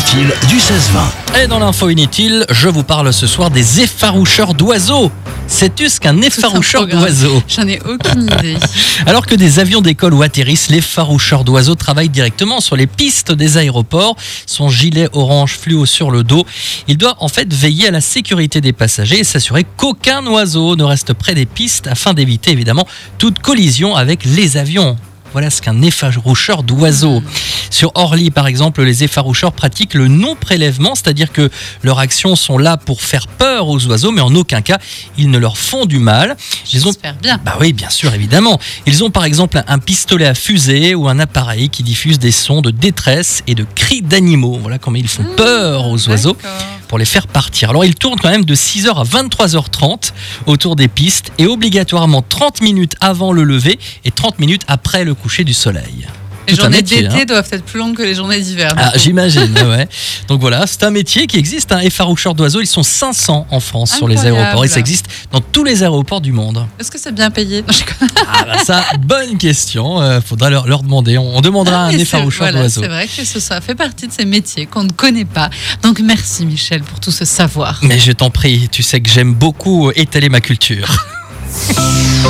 inutile du 16-20. Et dans l'info inutile, je vous parle ce soir des effaroucheurs d'oiseaux. Sais-tu ce qu'un effaroucheur d'oiseaux? J'en ai aucune idée. Alors que des avions décollent ou atterrissent, l'effaroucheur d'oiseaux travaille directement sur les pistes des aéroports. Son gilet orange fluo sur le dos. Il doit en fait veiller à la sécurité des passagers et s'assurer qu'aucun oiseau ne reste près des pistes afin d'éviter évidemment toute collision avec les avions. Voilà ce qu'un effaroucheur d'oiseaux. Sur Orly, par exemple, les effaroucheurs pratiquent le non-prélèvement, c'est-à-dire que leurs actions sont là pour faire peur aux oiseaux, mais en aucun cas, ils ne leur font du mal. Ils ont bien. bah oui, bien sûr, évidemment. Ils ont par exemple un pistolet à fusée ou un appareil qui diffuse des sons de détresse et de cris d'animaux. Voilà comment ils font peur aux oiseaux. Pour les faire partir. Alors ils tournent quand même de 6h à 23h30 autour des pistes et obligatoirement 30 minutes avant le lever et 30 minutes après le coucher du soleil. Les Tout journées d'été hein. doivent être plus longues que les journées d'hiver. Ah, j'imagine, ouais. Donc voilà, c'est un métier qui existe, un effaroucheur d'oiseaux. Ils sont 500 en France sur les aéroports et ça existe dans tous les aéroports du monde. Est-ce que c'est bien payé? Non. Ah bah ça, bonne question. Euh, faudra leur, leur demander. On, on demandera Ah, un effaroucheur voilà, d'oiseaux. C'est vrai que ce ça fait partie de ces métiers qu'on ne connaît pas. Donc merci Michel pour tout ce savoir. Mais je t'en prie, tu sais que j'aime beaucoup étaler ma culture.